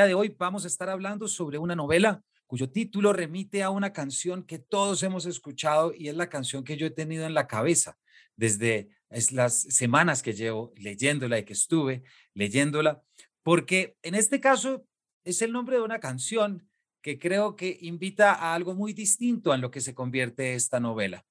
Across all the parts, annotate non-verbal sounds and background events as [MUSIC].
día de hoy vamos a estar hablando sobre una novela cuyo título remite a una canción que todos hemos escuchado y es la canción que yo he tenido en la cabeza desde las semanas que llevo leyéndola y que estuve leyéndola, porque en este caso es el nombre de una canción que creo que invita a algo muy distinto a lo que se convierte esta novela.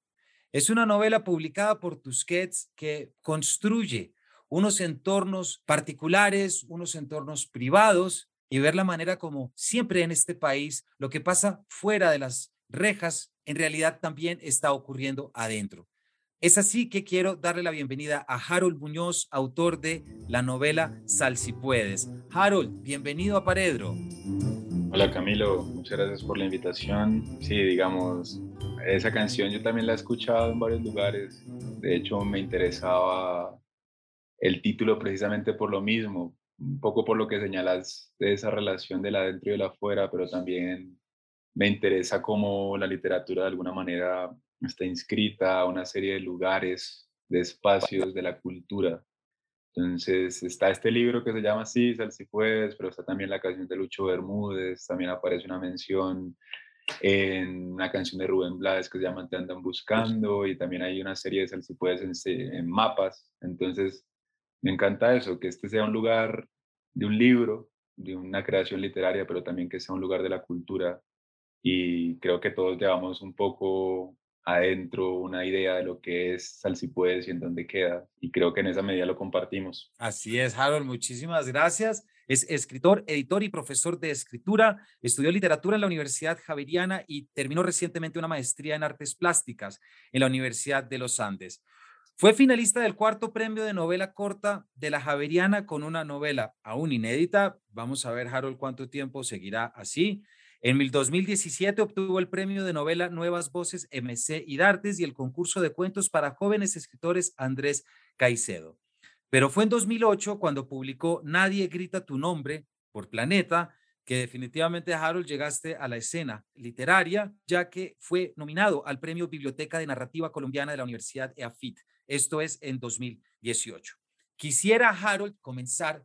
Es una novela publicada por Tusquets que construye unos entornos particulares, unos entornos privados y ver la manera como siempre en este país lo que pasa fuera de las rejas en realidad también está ocurriendo adentro. Es así que quiero darle la bienvenida a Harold Muñoz, autor de la novela Sal si puedes. Harold, bienvenido a Paredro. Hola Camilo, muchas gracias por la invitación. Sí, digamos, esa canción yo también la he escuchado en varios lugares. De hecho, me interesaba el título precisamente por lo mismo, un poco por lo que señalas de esa relación de la dentro y de la afuera, pero también me interesa cómo la literatura de alguna manera está inscrita a una serie de lugares, de espacios de la cultura. Entonces está este libro que se llama así, Sal si puedes, pero está también la canción de Lucho Bermúdez, también aparece una mención en una canción de Rubén Blades que se llama Te andan buscando y también hay una serie de Sal si puedes en, en mapas. Entonces me encanta eso, que este sea un lugar de un libro, de una creación literaria, pero también que sea un lugar de la cultura. Y creo que todos llevamos un poco adentro una idea de lo que es Salsipuedes y en dónde queda. Y creo que en esa medida lo compartimos. Así es, Harold, muchísimas gracias. Es escritor, editor y profesor de escritura. Estudió literatura en la Universidad Javeriana y terminó recientemente una maestría en artes plásticas en la Universidad de los Andes. Fue finalista del cuarto premio de novela corta de la Javeriana con una novela aún inédita. Vamos a ver, Harold, cuánto tiempo seguirá así. En 2017 obtuvo el premio de novela Nuevas Voces MC y Dartes y el concurso de cuentos para jóvenes escritores Andrés Caicedo. Pero fue en 2008 cuando publicó Nadie grita tu nombre por Planeta, que definitivamente, Harold, llegaste a la escena literaria, ya que fue nominado al Premio Biblioteca de Narrativa Colombiana de la Universidad EAFIT esto es en 2018. Quisiera, Harold, comenzar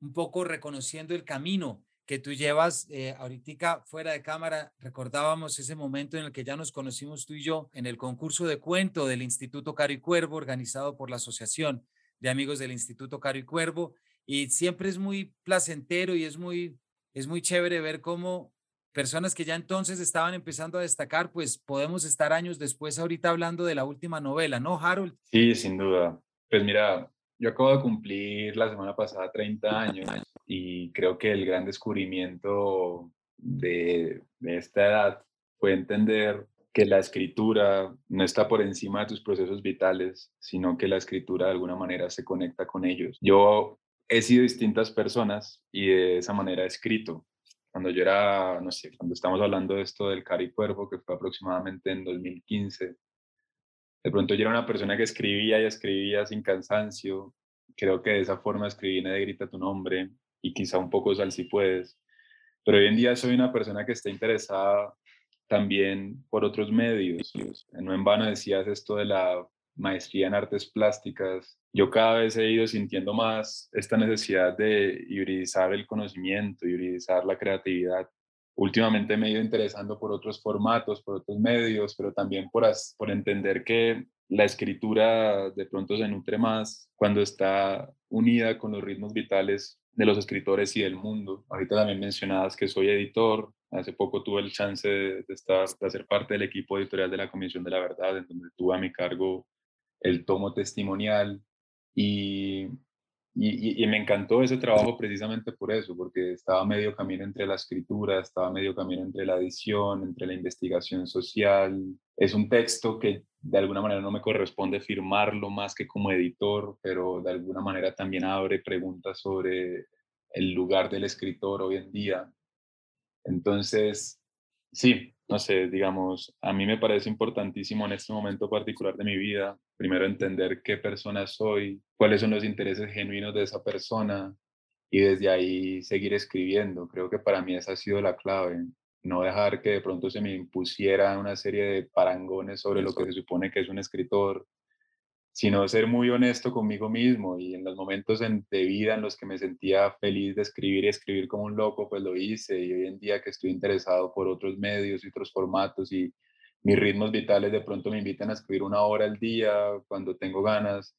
un poco reconociendo el camino que tú llevas eh, ahorita fuera de cámara. Recordábamos ese momento en el que ya nos conocimos tú y yo en el concurso de cuento del Instituto Caro y Cuervo, organizado por la Asociación de Amigos del Instituto Caro y Cuervo. Y siempre es muy placentero y es muy, es muy chévere ver cómo personas que ya entonces estaban empezando a destacar, pues podemos estar años después ahorita hablando de la última novela, ¿no, Harold? Sí, sin duda. Pues mira, yo acabo de cumplir la semana pasada 30 años y creo que el gran descubrimiento de, esta edad fue entender que la escritura no está por encima de tus procesos vitales, sino que la escritura de alguna manera se conecta con ellos. Yo he sido distintas personas y de esa manera he escrito cuando yo era, no sé, cuando estamos hablando de esto del Cari Cuervo, que fue aproximadamente en 2015, de pronto yo era una persona que escribía y escribía sin cansancio. Creo que de esa forma escribí Nadie grita tu nombre y quizá un poco Sal si puedes. Pero hoy en día soy una persona que está interesada también por otros medios. No en vano decías esto de la maestría en artes plásticas, yo cada vez he ido sintiendo más esta necesidad de hibridizar el conocimiento, hibridizar la creatividad. Últimamente me he ido interesando por otros formatos, por otros medios, pero también por, por entender que la escritura de pronto se nutre más cuando está unida con los ritmos vitales de los escritores y del mundo. Ahorita también mencionabas que soy editor. Hace poco tuve el chance de, estar, de hacer parte del equipo editorial de la Comisión de la Verdad, en donde tuve a mi cargo el tomo testimonial y, y, me encantó ese trabajo precisamente por eso, porque estaba medio camino entre la escritura, estaba medio camino entre la edición, entre la investigación social. Es un texto que de alguna manera no me corresponde firmarlo más que como editor, pero de alguna manera también abre preguntas sobre el lugar del escritor hoy en día. Entonces, sí, no sé, digamos, a mí me parece importantísimo en este momento particular de mi vida, primero entender qué persona soy, cuáles son los intereses genuinos de esa persona y desde ahí seguir escribiendo. Creo que para mí esa ha sido la clave, no dejar que de pronto se me impusiera una serie de parangones sobre lo que se supone que es un escritor, sino ser muy honesto conmigo mismo y en los momentos de vida en los que me sentía feliz de escribir y escribir como un loco, pues lo hice y hoy en día que estoy interesado por otros medios y otros formatos y mis ritmos vitales de pronto me invitan a escribir una hora al día cuando tengo ganas,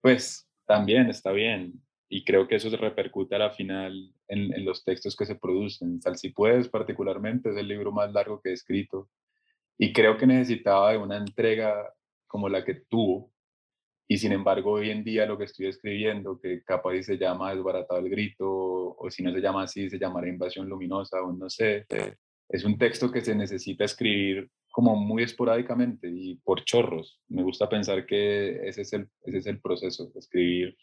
pues también está bien y creo que eso se repercute a la final en, en los textos que se producen. Sal si puedes particularmente es el libro más largo que he escrito y creo que necesitaba de una entrega como la que tuvo y sin embargo, hoy en día lo que estoy escribiendo, que capaz se llama Desbaratado el Grito, o si no se llama así, se llamará Invasión Luminosa, o no sé, es un texto que se necesita escribir como muy esporádicamente y por chorros. Me gusta pensar que ese es el, ese es el proceso, escribir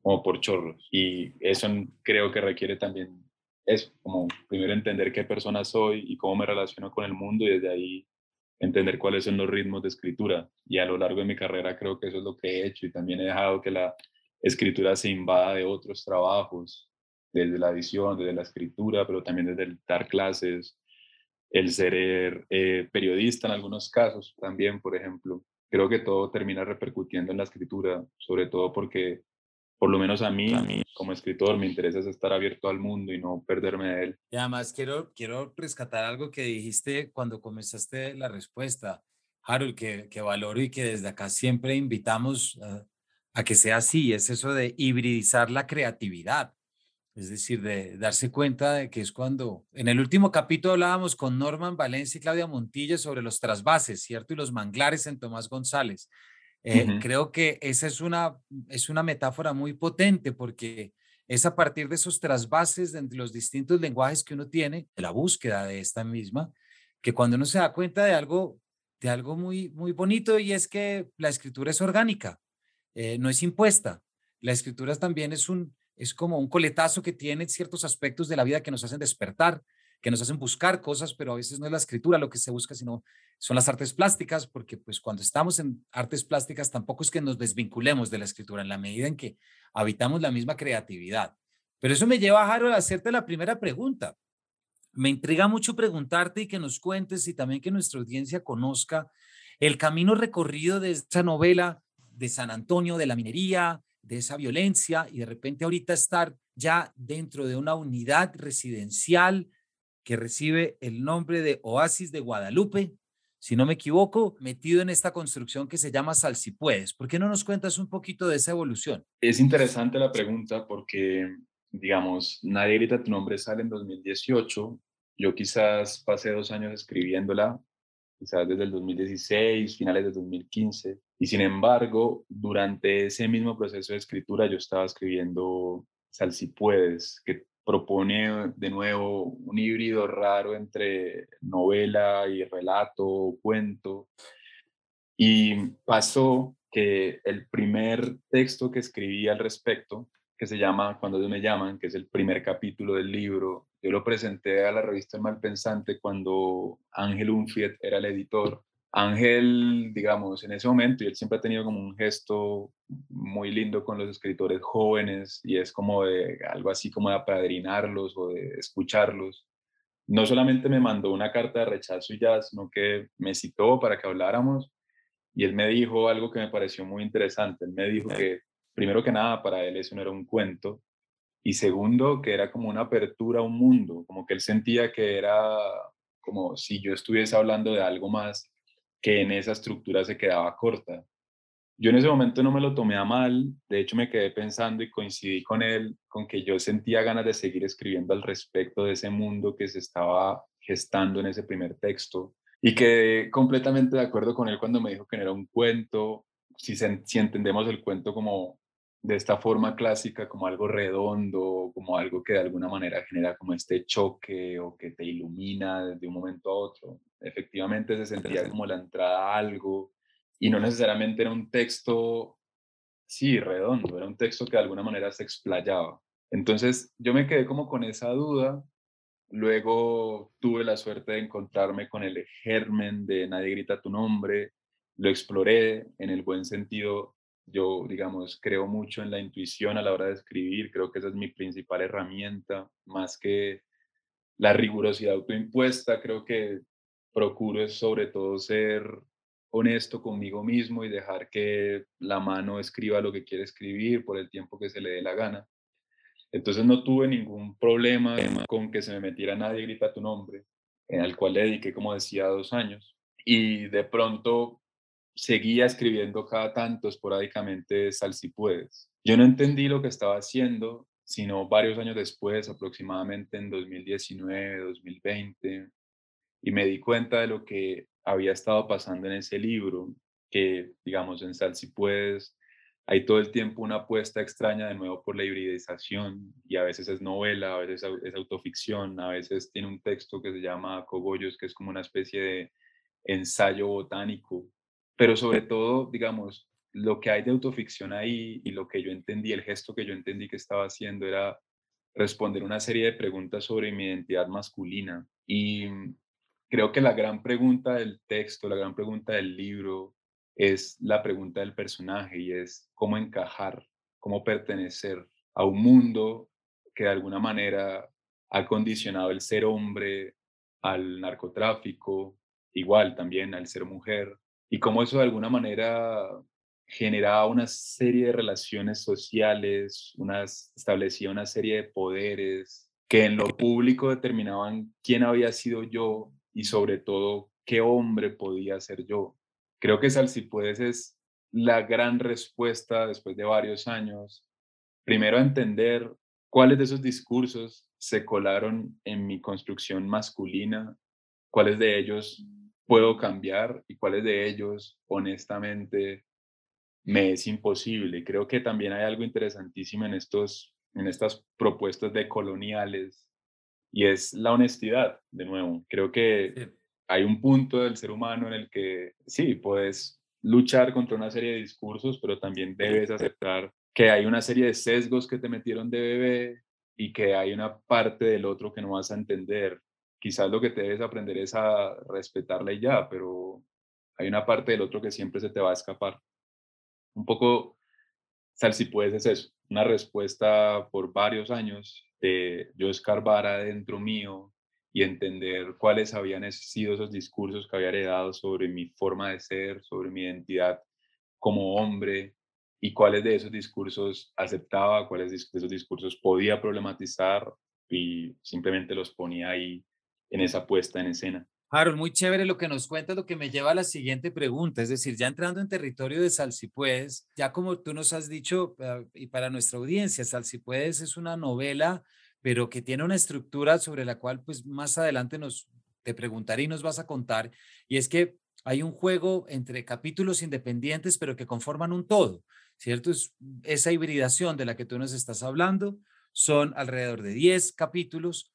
como por chorros. Y eso creo que requiere también eso, como primero entender qué persona soy y cómo me relaciono con el mundo y desde ahí entender cuáles son los ritmos de escritura. Y a lo largo de mi carrera creo que eso es lo que he hecho y también he dejado que la escritura se invada de otros trabajos, desde la edición, desde la escritura, pero también desde el dar clases, el ser eh, periodista en algunos casos también, por ejemplo. Creo que todo termina repercutiendo en la escritura, sobre todo porque por lo menos a mí, a mí, como escritor, me interesa estar abierto al mundo y no perderme de él. Y además quiero, quiero rescatar algo que dijiste cuando comenzaste la respuesta, Harold, que, que valoro y que desde acá siempre invitamos a que sea así, es eso de hibridizar la creatividad. Es decir, de darse cuenta de que es cuando, en el último capítulo hablábamos con Norman Valencia y Claudia Montilla sobre los trasvases, ¿cierto? Y los manglares en Tomás González. Eh, creo que esa es una, es una metáfora muy potente porque es a partir de esos trasvases de los distintos lenguajes que uno tiene, de la búsqueda de esta misma, que cuando uno se da cuenta de algo, de algo muy, muy bonito y es que la escritura es orgánica, eh, no es impuesta. La escritura también es, un, es como un coletazo que tiene ciertos aspectos de la vida que nos hacen despertar, que nos hacen buscar cosas, pero a veces no es la escritura lo que se busca, sino son las artes plásticas, porque pues cuando estamos en artes plásticas tampoco es que nos desvinculemos de la escritura en la medida en que habitamos la misma creatividad. Pero eso me lleva, Harold, a hacerte la primera pregunta. Me intriga mucho preguntarte y que nos cuentes y también que nuestra audiencia conozca el camino recorrido de esta novela de San Antonio, de la minería, de esa violencia y de repente ahorita estar ya dentro de una unidad residencial que recibe el nombre de Oasis de Guadalupe, si no me equivoco, metido en esta construcción que se llama Sal si puedes. ¿Por qué no nos cuentas un poquito de esa evolución? Es interesante la pregunta porque, digamos, Nadie grita tu nombre sale en 2018. Yo quizás pasé dos años escribiéndola, quizás desde el 2016, finales de 2015. Y sin embargo, durante ese mismo proceso de escritura yo estaba escribiendo Sal si puedes, que propone de nuevo un híbrido raro entre novela y relato, cuento. Y pasó que el primer texto que escribí al respecto, que se llama Cuando me llaman, que es el primer capítulo del libro, yo lo presenté a la revista El Malpensante cuando Ángel Unfiet era el editor Ángel, digamos, en ese momento, y él siempre ha tenido como un gesto muy lindo con los escritores jóvenes y es como de algo así como de apadrinarlos o de escucharlos. No solamente me mandó una carta de rechazo y ya, sino que me citó para que habláramos y él me dijo algo que me pareció muy interesante. Él me dijo que, primero que nada, para él eso no era un cuento y segundo, que era como una apertura a un mundo, como que él sentía que era como si yo estuviese hablando de algo más que en esa estructura se quedaba corta. Yo en ese momento no me lo tomé a mal, de hecho me quedé pensando y coincidí con él, con que yo sentía ganas de seguir escribiendo al respecto de ese mundo que se estaba gestando en ese primer texto y quedé completamente de acuerdo con él cuando me dijo que no era un cuento, si, si entendemos el cuento como de esta forma clásica, como algo redondo, como algo que de alguna manera genera como este choque o que te ilumina de un momento a otro. Efectivamente se sentía como la entrada a algo y no necesariamente era un texto, sí, redondo, era un texto que de alguna manera se explayaba. Entonces yo me quedé como con esa duda, luego tuve la suerte de encontrarme con el germen de Nadie grita tu nombre, lo exploré en el buen sentido, yo digamos creo mucho en la intuición a la hora de escribir, creo que esa es mi principal herramienta, más que la rigurosidad autoimpuesta, creo que procuro es sobre todo ser honesto conmigo mismo y dejar que la mano escriba lo que quiere escribir por el tiempo que se le dé la gana. Entonces no tuve ningún problema con que se me metiera nadie grita tu nombre, el cual le dediqué, como decía, dos años. Y de pronto seguía escribiendo cada tanto esporádicamente Sal si puedes. Yo no entendí lo que estaba haciendo, sino varios años después, aproximadamente en 2019, 2020, y me di cuenta de lo que había estado pasando en ese libro, que digamos en Sal si puedes, hay todo el tiempo una apuesta extraña de nuevo por la hibridización y a veces es novela, a veces es autoficción, a veces tiene un texto que se llama Cogollos, que es como una especie de ensayo botánico, pero sobre todo, digamos, lo que hay de autoficción ahí y lo que yo entendí, el gesto que yo entendí que estaba haciendo era responder una serie de preguntas sobre mi identidad masculina. Y creo que la gran pregunta del texto, la gran pregunta del libro es la pregunta del personaje y es cómo encajar, cómo pertenecer a un mundo que de alguna manera ha condicionado el ser hombre al narcotráfico, igual también al ser mujer, y cómo eso de alguna manera generaba una serie de relaciones sociales, unas, establecía una serie de poderes que en lo público determinaban quién había sido yo y sobre todo qué hombre podía ser yo. Creo que Salsipuedes es la gran respuesta después de varios años, primero a entender cuáles de esos discursos se colaron en mi construcción masculina, cuáles de ellos puedo cambiar y cuáles de ellos, honestamente, me es imposible. Creo que también hay algo interesantísimo en, estos, en estas propuestas de coloniales y es la honestidad, de nuevo. Creo que hay un punto del ser humano en el que sí, puedes luchar contra una serie de discursos, pero también debes aceptar que hay una serie de sesgos que te metieron de bebé y que hay una parte del otro que no vas a entender quizás lo que te debes aprender es a respetarla y ya, pero hay una parte del otro que siempre se te va a escapar. Un poco, Sal, si puedes, es eso, una respuesta por varios años de yo escarbar adentro mío y entender cuáles habían sido esos discursos que había heredado sobre mi forma de ser, sobre mi identidad como hombre y cuáles de esos discursos aceptaba, cuáles de esos discursos podía problematizar y simplemente los ponía ahí en esa puesta en escena. Harold, muy chévere lo que nos cuentas, lo que me lleva a la siguiente pregunta, es decir, ya entrando en territorio de Sal si puedes, ya como tú nos has dicho, ah, y para nuestra audiencia, Sal si puedes es una novela, pero que tiene una estructura sobre la cual pues más adelante nos te preguntaré y nos vas a contar, y es que hay un juego entre capítulos independientes, pero que conforman un todo, ¿cierto? Es esa hibridación de la que tú nos estás hablando, son alrededor de 10 capítulos,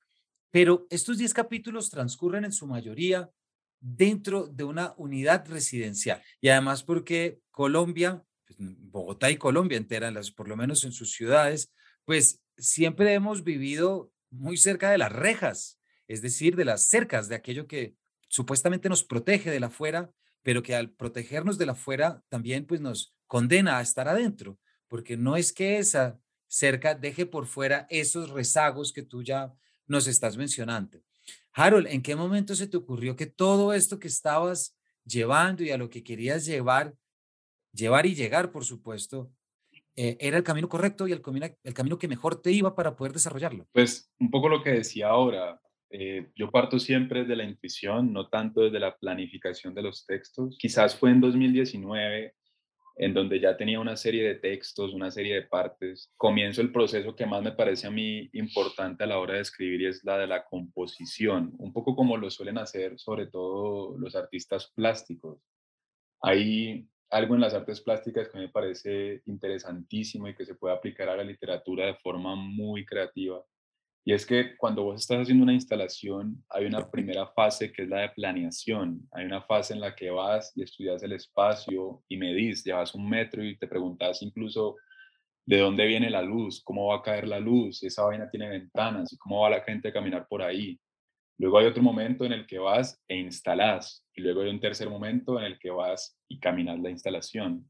pero estos 10 capítulos transcurren en su mayoría dentro de una unidad residencial. Y además porque Colombia, pues, Bogotá y Colombia entera, por lo menos en sus ciudades, pues siempre hemos vivido muy cerca de las rejas, es decir, de las cercas, de aquello que supuestamente nos protege de la afuera, pero que al protegernos de la afuera también pues nos condena a estar adentro, porque no es que esa cerca deje por fuera esos rezagos que tú ya nos estás mencionando. Harold, ¿en qué momento se te ocurrió que todo esto que estabas llevando y a lo que querías llevar, llevar y llegar, por supuesto, eh, era el camino correcto y el camino, el camino que mejor te iba para poder desarrollarlo? Pues un poco lo que decía ahora. Eh, yo parto siempre de la intuición, no tanto desde la planificación de los textos. Quizás fue en 2019 en donde ya tenía una serie de textos, una serie de partes. Comienzo el proceso que más me parece a mí importante a la hora de escribir y es la de la composición, un poco como lo suelen hacer sobre todo los artistas plásticos. Hay algo en las artes plásticas que me parece interesantísimo y que se puede aplicar a la literatura de forma muy creativa y es que cuando vos estás haciendo una instalación, hay una primera fase que es la de planeación. Hay una fase en la que vas y estudias el espacio y medís, llevas un metro y te preguntas incluso de dónde viene la luz, cómo va a caer la luz, si esa vaina tiene ventanas y cómo va la gente a caminar por ahí. Luego hay otro momento en el que vas e instalas y luego hay un tercer momento en el que vas y caminas la instalación.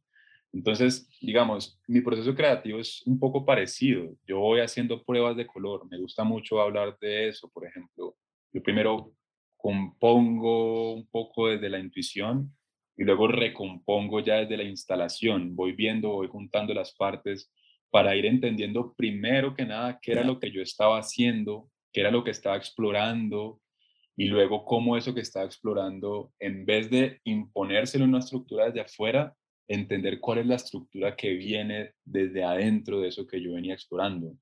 Entonces, digamos, mi proceso creativo es un poco parecido. Yo voy haciendo pruebas de color. Me gusta mucho hablar de eso, por ejemplo. Yo primero compongo un poco desde la intuición y luego recompongo ya desde la instalación, voy viendo, voy juntando las partes para ir entendiendo primero que nada qué era lo que yo estaba haciendo, qué era lo que estaba explorando y luego cómo eso que estaba explorando, en vez de imponérselo en una estructura desde afuera, entender cuál es la estructura que viene desde adentro de eso que yo venía explorando.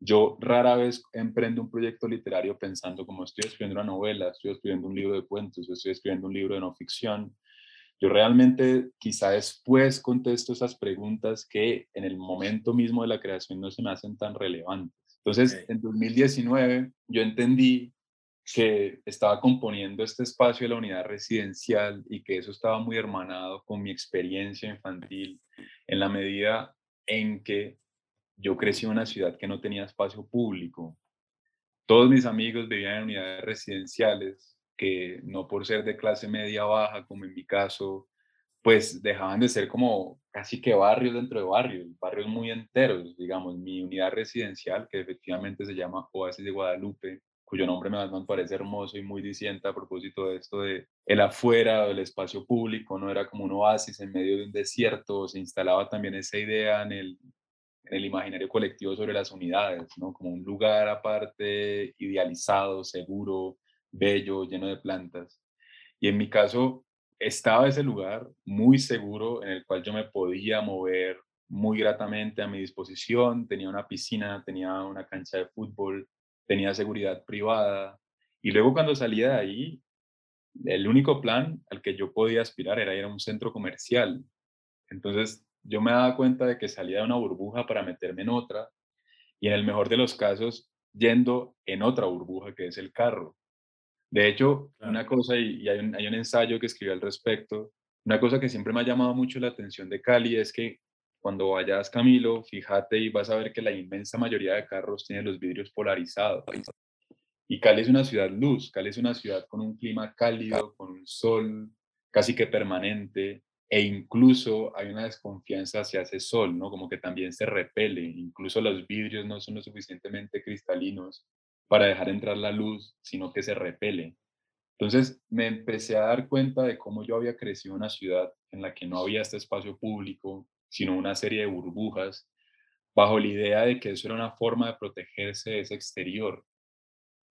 Yo rara vez emprendo un proyecto literario pensando como estoy escribiendo una novela, estoy escribiendo un libro de cuentos, estoy escribiendo un libro de no ficción. Yo realmente quizá después contesto esas preguntas que en el momento mismo de la creación no se me hacen tan relevantes. Entonces, en 2019 yo entendí que estaba componiendo este espacio de la unidad residencial y que eso estaba muy hermanado con mi experiencia infantil en la medida en que yo crecí en una ciudad que no tenía espacio público. Todos mis amigos vivían en unidades residenciales que no por ser de clase media baja, como en mi caso, pues dejaban de ser como casi que barrios dentro de barrios, barrios muy enteros, digamos, mi unidad residencial, que efectivamente se llama Oasis de Guadalupe, cuyo nombre me, parece hermoso y muy diciente a propósito de esto de el afuera del espacio público, no era como un oasis en medio de un desierto, se instalaba también esa idea en el, en el imaginario colectivo sobre las unidades, ¿no? Como un lugar aparte, idealizado, seguro, bello, lleno de plantas. Y en mi caso, estaba ese lugar muy seguro en el cual yo me podía mover muy gratamente a mi disposición, tenía una piscina, tenía una cancha de fútbol, tenía seguridad privada. Y luego cuando salía de ahí, el único plan al que yo podía aspirar era ir a un centro comercial. Entonces yo me daba cuenta de que salía de una burbuja para meterme en otra y en el mejor de los casos yendo en otra burbuja que es el carro. De hecho, una cosa, y, hay, un, hay un ensayo que escribí al respecto, una cosa que siempre me ha llamado mucho la atención de Cali es que cuando vayas, Camilo, fíjate y vas a ver que la inmensa mayoría de carros tienen los vidrios polarizados. Y Cali es una ciudad luz, Cali es una ciudad con un clima cálido, con un sol casi que permanente, e incluso hay una desconfianza hacia ese sol, ¿no? Como que también se repele, incluso los vidrios no son lo suficientemente cristalinos para dejar entrar la luz, sino que se repele. Entonces me empecé a dar cuenta de cómo yo había crecido en una ciudad en la que no había este espacio público, sino una serie de burbujas, bajo la idea de que eso era una forma de protegerse de ese exterior.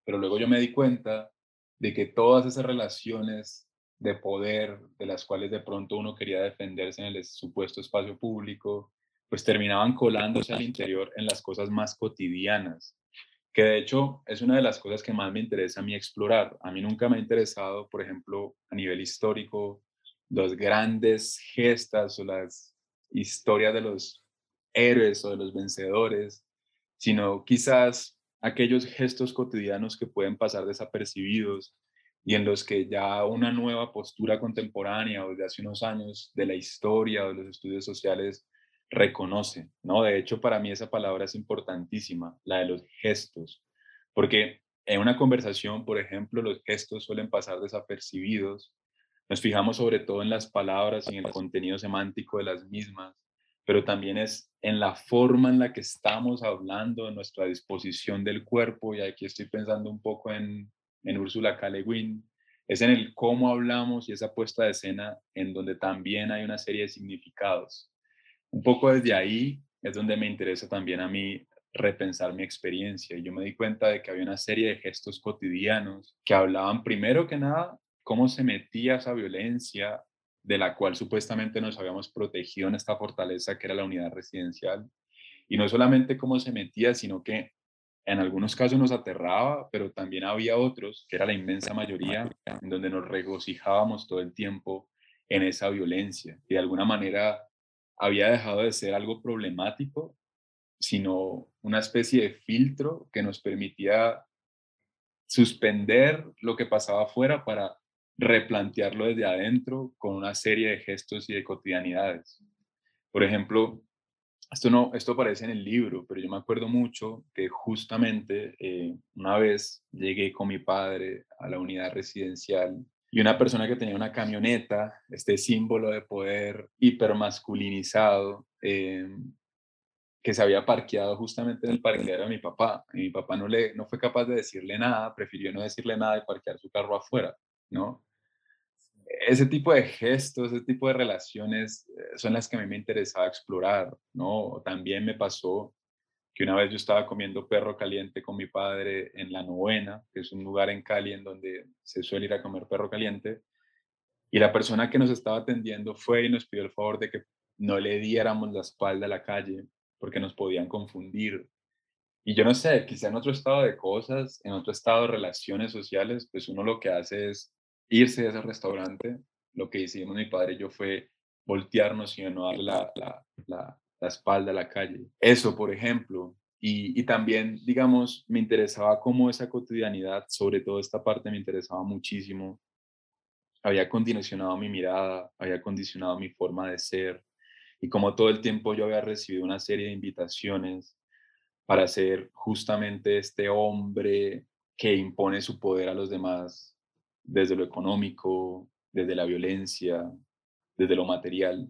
Pero luego yo me di cuenta de que todas esas relaciones de poder de las cuales de pronto uno quería defenderse en el supuesto espacio público, pues terminaban colándose al interior en las cosas más cotidianas, que de hecho es una de las cosas que más me interesa a mí explorar. A mí nunca me ha interesado, por ejemplo, a nivel histórico, los grandes gestas o las historias de los héroes o de los vencedores, sino quizás aquellos gestos cotidianos que pueden pasar desapercibidos y en los que ya una nueva postura contemporánea o de hace unos años de la historia o de los estudios sociales reconoce, ¿no? De hecho, para mí esa palabra es importantísima, la de los gestos, porque en una conversación, por ejemplo, los gestos suelen pasar desapercibidos, nos fijamos sobre todo en las palabras y en el contenido semántico de las mismas, pero también es en la forma en la que estamos hablando, en nuestra disposición del cuerpo, y aquí estoy pensando un poco en, en Úrsula K. es en el cómo hablamos y esa puesta de escena en donde también hay una serie de significados un poco desde ahí es donde me interesa también a mí repensar mi experiencia. Y yo me di cuenta de que había una serie de gestos cotidianos que hablaban primero que nada cómo se metía esa violencia de la cual supuestamente nos habíamos protegido en esta fortaleza que era la unidad residencial. Y no solamente cómo se metía, sino que en algunos casos nos aterraba, pero también había otros, que era la inmensa mayoría, en donde nos regocijábamos todo el tiempo en esa violencia. Y de alguna manera había dejado de ser algo problemático, sino una especie de filtro que nos permitía suspender lo que pasaba afuera para replantearlo desde adentro con una serie de gestos y de cotidianidades. Por ejemplo, esto no, esto aparece en el libro, pero yo me acuerdo mucho que justamente eh, una vez llegué con mi padre a la unidad residencial y una persona que tenía una camioneta, este símbolo de poder hipermasculinizado, eh, que se había parqueado justamente en el parqueadero de mi papá. Y mi papá no, le, no fue capaz de decirle nada, prefirió no decirle nada y parquear su carro afuera, ¿no? Ese tipo de gestos, ese tipo de relaciones eh, son las que a mí me interesaba explorar, ¿no? También me pasó que una vez yo estaba comiendo perro caliente con mi padre en La Novena, que es un lugar en Cali en donde se suele ir a comer perro caliente, y la persona que nos estaba atendiendo fue y nos pidió el favor de que no le diéramos la espalda a la calle porque nos podían confundir. Y yo no sé, quizá en otro estado de cosas, en otro estado de relaciones sociales, pues uno lo que hace es irse de ese restaurante. Lo que hicimos mi padre y yo fue voltearnos y no darle la, la, la, la espalda a la calle. Eso, por ejemplo. Y, y, también, digamos, me interesaba cómo esa cotidianidad, sobre todo esta parte, me interesaba muchísimo. Había condicionado mi mirada, había condicionado mi forma de ser. Y como todo el tiempo yo había recibido una serie de invitaciones para ser justamente este hombre que impone su poder a los demás desde lo económico, desde la violencia, desde lo material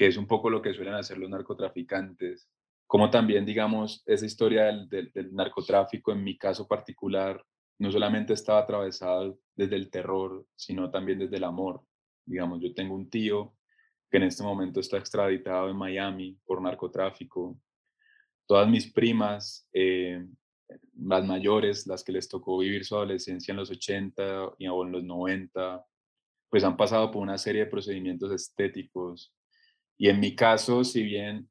que es un poco lo que suelen hacer los narcotraficantes. Como también, digamos, esa historia del, narcotráfico, en mi caso particular, no solamente estaba atravesada desde el terror, sino también desde el amor. Digamos, yo tengo un tío que en este momento está extraditado en Miami por narcotráfico. Todas mis primas, eh, las mayores, las que les tocó vivir su adolescencia en los 80 y en los 90, pues han pasado por una serie de procedimientos estéticos y en mi caso, si bien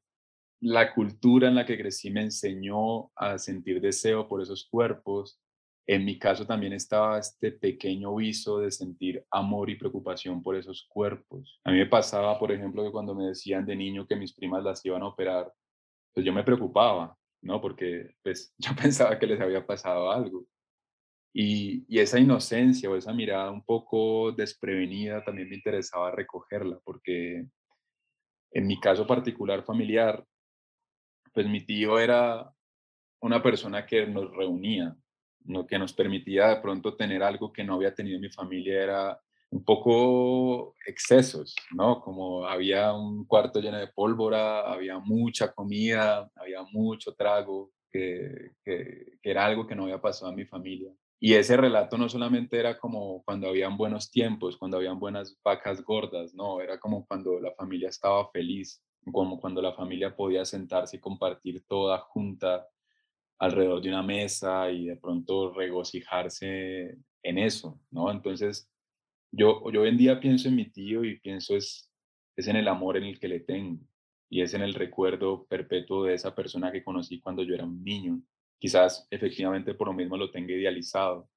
la cultura en la que crecí me enseñó a sentir deseo por esos cuerpos, en mi caso también estaba este pequeño viso de sentir amor y preocupación por esos cuerpos. A mí me pasaba, por ejemplo, que cuando me decían de niño que mis primas las iban a operar, pues yo me preocupaba, ¿no? Porque pues [LAUGHS] yo pensaba que les había pasado algo. Y, y, esa inocencia o esa mirada un poco desprevenida también me interesaba recogerla, porque en mi caso particular familiar, pues mi tío era una persona que nos reunía, lo que nos permitía de pronto tener algo que no había tenido mi familia era un poco excesos, ¿no? Como había un cuarto lleno de pólvora, había mucha comida, había mucho trago, que, que, era algo que no había pasado en mi familia. Y ese relato no solamente era como cuando habían buenos tiempos, cuando habían buenas vacas gordas, no, era como cuando la familia estaba feliz, como cuando la familia podía sentarse y compartir toda junta alrededor de una mesa y de pronto regocijarse en eso, ¿no? Entonces, yo, yo hoy en día pienso en mi tío y pienso es, es en el amor en el que le tengo y es en el recuerdo perpetuo de esa persona que conocí cuando yo era un niño Quizás efectivamente por lo mismo lo tenga idealizado.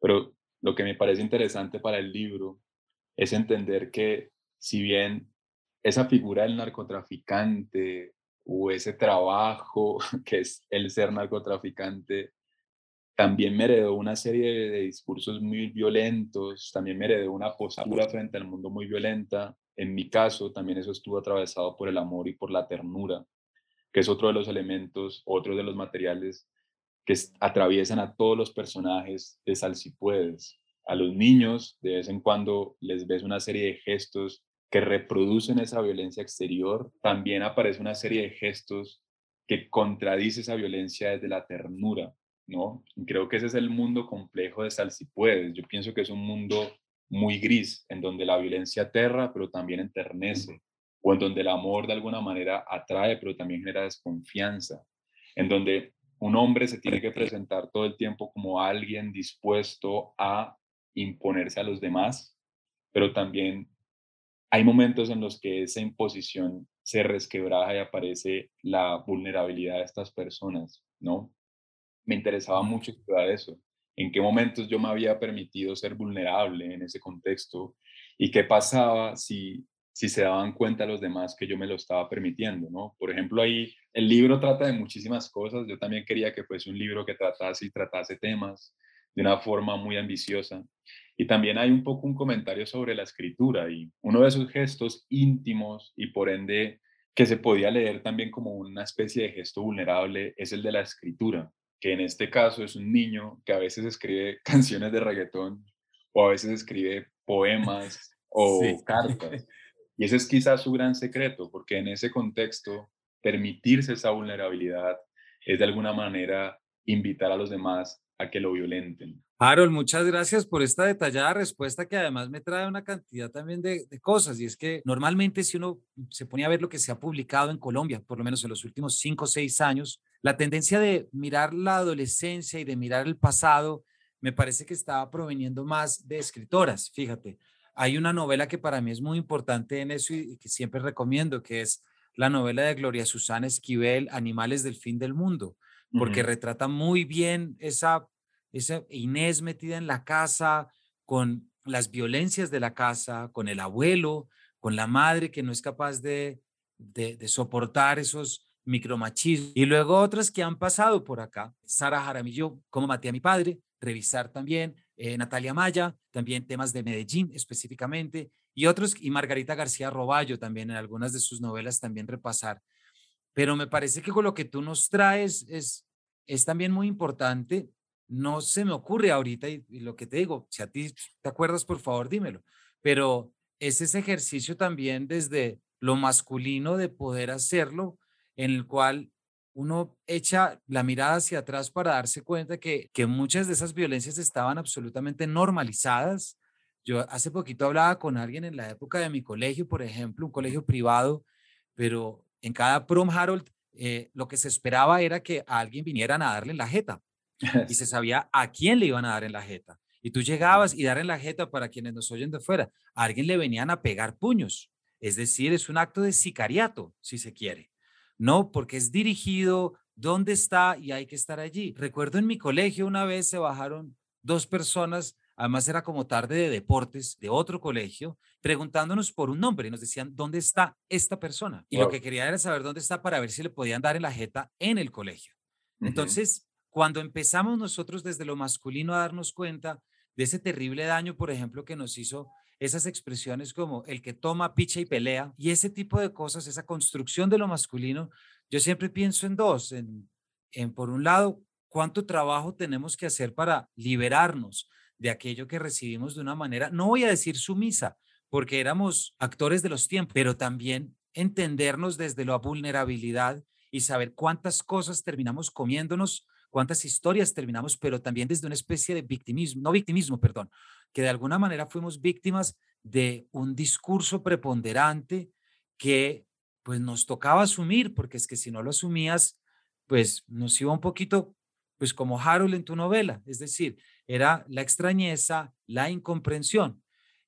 Pero lo que me parece interesante para el libro es entender que si bien esa figura del narcotraficante o ese trabajo [LAUGHS] que es el ser narcotraficante, también me heredó una serie de discursos muy violentos, también me heredó una postura frente al mundo muy violenta. En mi caso, también eso estuvo atravesado por el amor y por la ternura que es otro de los elementos, otro de los materiales que atraviesan a todos los personajes de Sal si puedes. A los niños, de vez en cuando les ves una serie de gestos que reproducen esa violencia exterior. También aparece una serie de gestos que contradice esa violencia desde la ternura, ¿no? creo que ese es el mundo complejo de Sal si puedes. Yo pienso que es un mundo muy gris, en donde la violencia aterra, pero también enternece o en donde el amor de alguna manera atrae, pero también genera desconfianza, en donde un hombre se tiene que presentar todo el tiempo como alguien dispuesto a imponerse a los demás, pero también hay momentos en los que esa imposición se resquebraja y aparece la vulnerabilidad de estas personas, ¿no? Me interesaba mucho estudiar eso. ¿En qué momentos yo me había permitido ser vulnerable en ese contexto? ¿Y qué pasaba si si se daban cuenta los demás que yo me lo estaba permitiendo, ¿no? Por ejemplo, ahí el libro trata de muchísimas cosas, yo también quería que fuese un libro que tratase y tratase temas de una forma muy ambiciosa. Y también hay un poco un comentario sobre la escritura y uno de esos gestos íntimos y por ende que se podía leer también como una especie de gesto vulnerable es el de la escritura, que en este caso es un niño que a veces escribe [LAUGHS] canciones de reggaetón o a veces escribe poemas [LAUGHS] o cartas. [LAUGHS] Y ese es quizás su gran secreto, porque en ese contexto, permitirse esa vulnerabilidad es de alguna manera invitar a los demás a que lo violenten. Harold, muchas gracias por esta detallada respuesta que además me trae una cantidad también de, cosas. Y es que normalmente si uno se pone a ver lo que se ha publicado en Colombia, por lo menos en los últimos cinco o seis años, la tendencia de mirar la adolescencia y de mirar el pasado me parece que estaba proveniendo más de escritoras. Fíjate, hay una novela que para mí es muy importante en eso y que siempre recomiendo, que es la novela de Gloria Susana Esquivel, Animales del Fin del Mundo, porque uh -huh. retrata muy bien esa esa Inés metida en la casa, con las violencias de la casa, con el abuelo, con la madre que no es capaz de, de, de soportar esos micromachismos. Y luego otras que han pasado por acá. Sara Jaramillo, como maté a mi padre, revisar también. Eh, Natalia Maya, también temas de Medellín específicamente. Y otros, y Margarita García Roballo también en algunas de sus novelas también repasar. Pero me parece que con lo que tú nos traes es, es también muy importante no se me ocurre ahorita y, lo que te digo, si a ti te acuerdas, por favor, dímelo, pero es ese ejercicio también desde lo masculino de poder hacerlo, en el cual uno echa la mirada hacia atrás para darse cuenta que, que muchas de esas violencias estaban absolutamente normalizadas. Yo hace poquito hablaba con alguien en la época de mi colegio, por ejemplo, un colegio privado, pero en cada prom Harold, eh, lo que se esperaba era que a alguien vinieran a darle en la jeta y se [LAUGHS] sabía a quién le iban a dar en la jeta. Y tú llegabas y dar en la jeta para quienes nos oyen de fuera, a alguien le venían a pegar puños. Es decir, es un acto de sicariato, si se quiere. No, porque es dirigido, dónde está y hay que estar allí. Recuerdo en mi colegio una vez se bajaron dos personas, además era como tarde de deportes de otro colegio, preguntándonos por un nombre y nos decían, ¿dónde está esta persona? Y wow. lo que quería era saber dónde está para ver si le podían dar en la jeta en el colegio. Entonces, uh -huh cuando empezamos nosotros desde lo masculino a darnos cuenta de ese terrible daño, por ejemplo, que nos hizo esas expresiones como el que toma, picha y pelea, y ese tipo de cosas, esa construcción de lo masculino, yo siempre pienso en dos, en, en por un lado, cuánto trabajo tenemos que hacer para liberarnos de aquello que recibimos de una manera, no voy a decir sumisa, porque éramos actores de los tiempos, pero también entendernos desde la vulnerabilidad y saber cuántas cosas terminamos comiéndonos cuántas historias terminamos, pero también desde una especie de victimismo, no victimismo, perdón, que de alguna manera fuimos víctimas de un discurso preponderante que pues nos tocaba asumir, porque es que si no lo asumías, pues nos iba un poquito, pues como Harold en tu novela, es decir, era la extrañeza, la incomprensión.